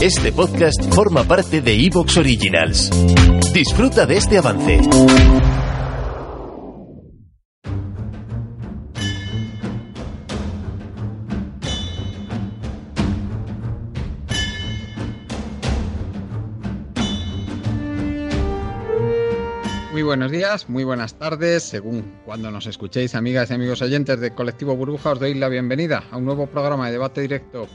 Este podcast forma parte de Evox Originals. Disfruta de este avance. Muy buenos días, muy buenas tardes, según cuando nos escuchéis, amigas y amigos oyentes de Colectivo Burbuja, os doy la bienvenida a un nuevo programa de debate directo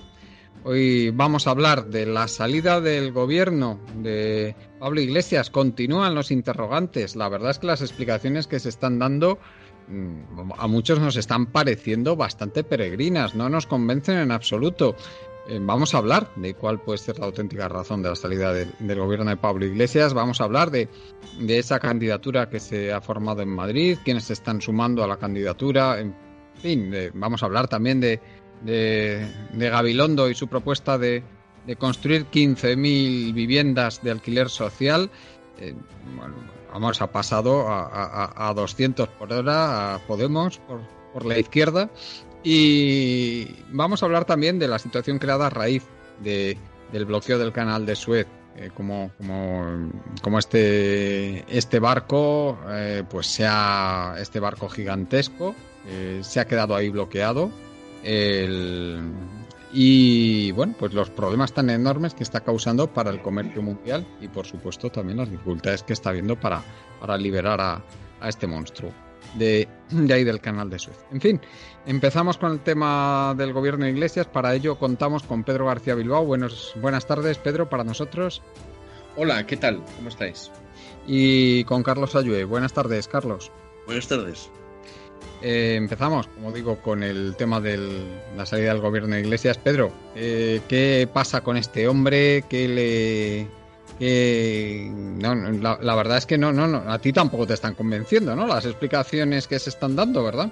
Hoy vamos a hablar de la salida del gobierno de Pablo Iglesias. Continúan los interrogantes. La verdad es que las explicaciones que se están dando mm, a muchos nos están pareciendo bastante peregrinas, no nos convencen en absoluto. Eh, vamos a hablar de cuál puede ser la auténtica razón de la salida del gobierno de Pablo Iglesias. Vamos a hablar de, esa candidatura que se ha formado en Madrid, quienes se están sumando a la candidatura. En fin, vamos a hablar también de, de, Gabilondo y su propuesta de, construir 15.000 viviendas de alquiler social. Eh, bueno, vamos, ha pasado a, a, 200 por hora a Podemos por, la izquierda. Y vamos a hablar también de la situación creada a raíz de, del bloqueo del canal de Suez. Eh, como, como, este, este barco, eh, pues sea este barco gigantesco, se ha quedado ahí bloqueado y bueno, pues los problemas tan enormes que está causando para el comercio mundial y por supuesto también las dificultades que está habiendo para, para liberar a, este monstruo de, ahí del canal de Suez. En fin, empezamos con el tema del gobierno de Iglesias. Para ello contamos con Pedro García Bilbao. Buenos, buenas tardes, Pedro, para nosotros. Hola, ¿qué tal? ¿Cómo estáis? Y con Carlos Ayue. Buenas tardes, Carlos. Buenas tardes. Eh, empezamos, como digo, con el tema de la salida del gobierno de Iglesias. Pedro, eh, ¿qué pasa con este hombre? ¿Qué la, verdad es que no, no, no, a ti tampoco te están convenciendo, ¿no? Las explicaciones que se están dando, ¿verdad?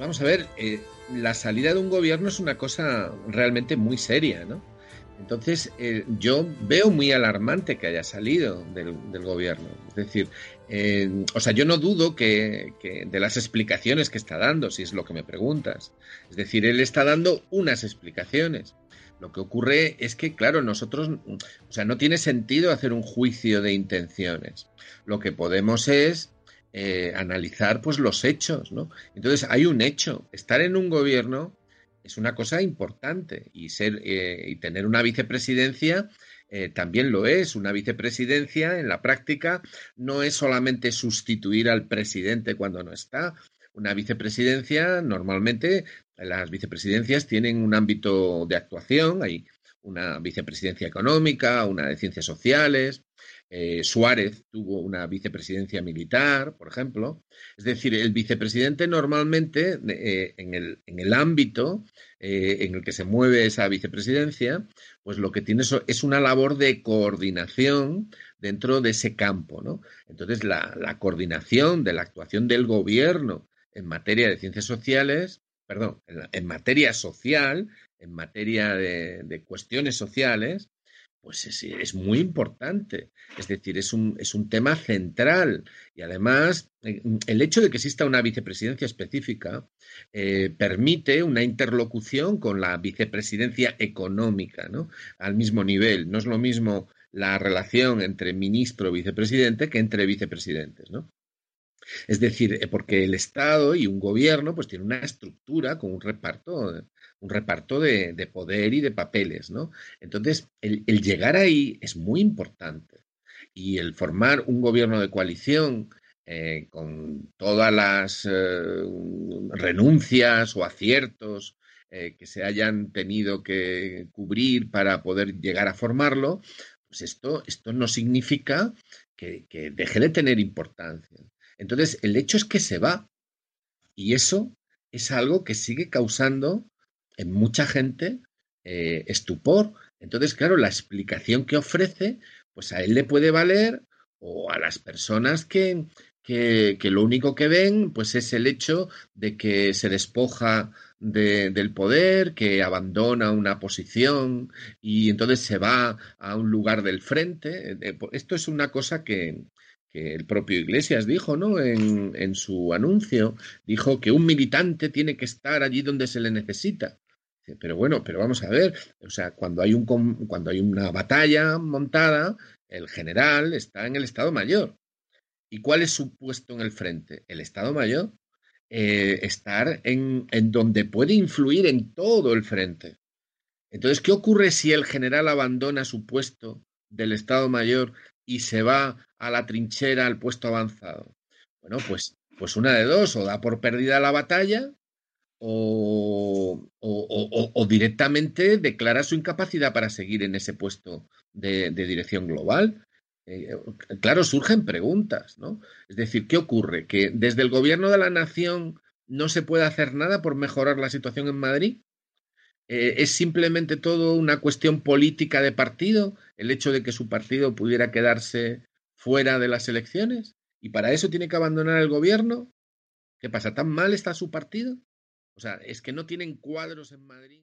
Vamos a ver, eh, la salida de un gobierno es una cosa realmente muy seria, ¿no? Entonces, yo veo muy alarmante que haya salido del, gobierno. Es decir, eh, o sea, yo no dudo que, de las explicaciones que está dando, si es lo que me preguntas. Es decir, él está dando unas explicaciones. Lo que ocurre es que, claro, nosotros, o sea, no tiene sentido hacer un juicio de intenciones. Lo que podemos es eh, analizar, pues, los hechos, ¿no? Entonces, hay un hecho. Estar en un gobierno es una cosa importante y ser eh, y tener una vicepresidencia eh, también lo es. Una vicepresidencia en la práctica no es solamente sustituir al presidente cuando no está. Una vicepresidencia, normalmente las vicepresidencias tienen un ámbito de actuación, hay una vicepresidencia económica, una de ciencias sociales, eh, Suárez tuvo una vicepresidencia militar, por ejemplo. Es decir, el vicepresidente normalmente eh, en, el, ámbito eh, en el que se mueve esa vicepresidencia, pues lo que tiene es una labor de coordinación dentro de ese campo. ¿no? Entonces, la, coordinación de la actuación del gobierno en materia de ciencias sociales, perdón, en, materia social, en materia de cuestiones sociales, pues es, muy importante. Es decir, es un, es un tema central. Y además, eh, el hecho de que exista una vicepresidencia específica eh, permite una interlocución con la vicepresidencia económica, ¿no? Al mismo nivel. No es lo mismo la relación entre ministro y vicepresidente que entre vicepresidentes, ¿no? Es decir, eh, porque el Estado y un gobierno pues tiene una estructura con un reparto un reparto de, poder y de papeles, ¿no? Entonces, el, llegar ahí es muy importante. Y el formar un gobierno de coalición eh, con todas las eh, renuncias o aciertos eh, que se hayan tenido que cubrir para poder llegar a formarlo, pues esto, esto no significa que deje de tener importancia. Entonces, el hecho es que se va. Y eso es algo que sigue causando en mucha gente eh, estupor. Entonces, claro, la explicación que ofrece, pues a él le puede valer o a las personas que, que, lo único que ven pues es el hecho de que se despoja del poder, que abandona una posición y entonces se va a un lugar del frente. Eh, esto es una cosa que, que el propio Iglesias dijo, ¿no? En, en, su anuncio, dijo que un militante tiene que estar allí donde se le necesita. Pero bueno, pero vamos a ver, o sea, cuando hay, un, cuando hay una batalla montada, el general está en el Estado Mayor. ¿Y cuál es su puesto en el frente? El Estado Mayor. Eh, estar en, en donde puede influir en todo el frente. Entonces, ¿qué ocurre si el general abandona su puesto del Estado Mayor y se va a la trinchera, al puesto avanzado? Bueno, pues, pues una de dos, o da por perdida la batalla, o, o, o, directamente declara su incapacidad para seguir en ese puesto de, de dirección global. Eh, claro, surgen preguntas, ¿no? Es decir, ¿qué ocurre? ¿Que desde el gobierno de la nación no se puede hacer nada por mejorar la situación en Madrid? Eh, ¿Es simplemente todo una cuestión política de partido el hecho de que su partido pudiera quedarse fuera de las elecciones? ¿Y para eso tiene que abandonar el gobierno? ¿Qué pasa? ¿Tan mal está su partido? O sea, es que no tienen cuadros en Madrid.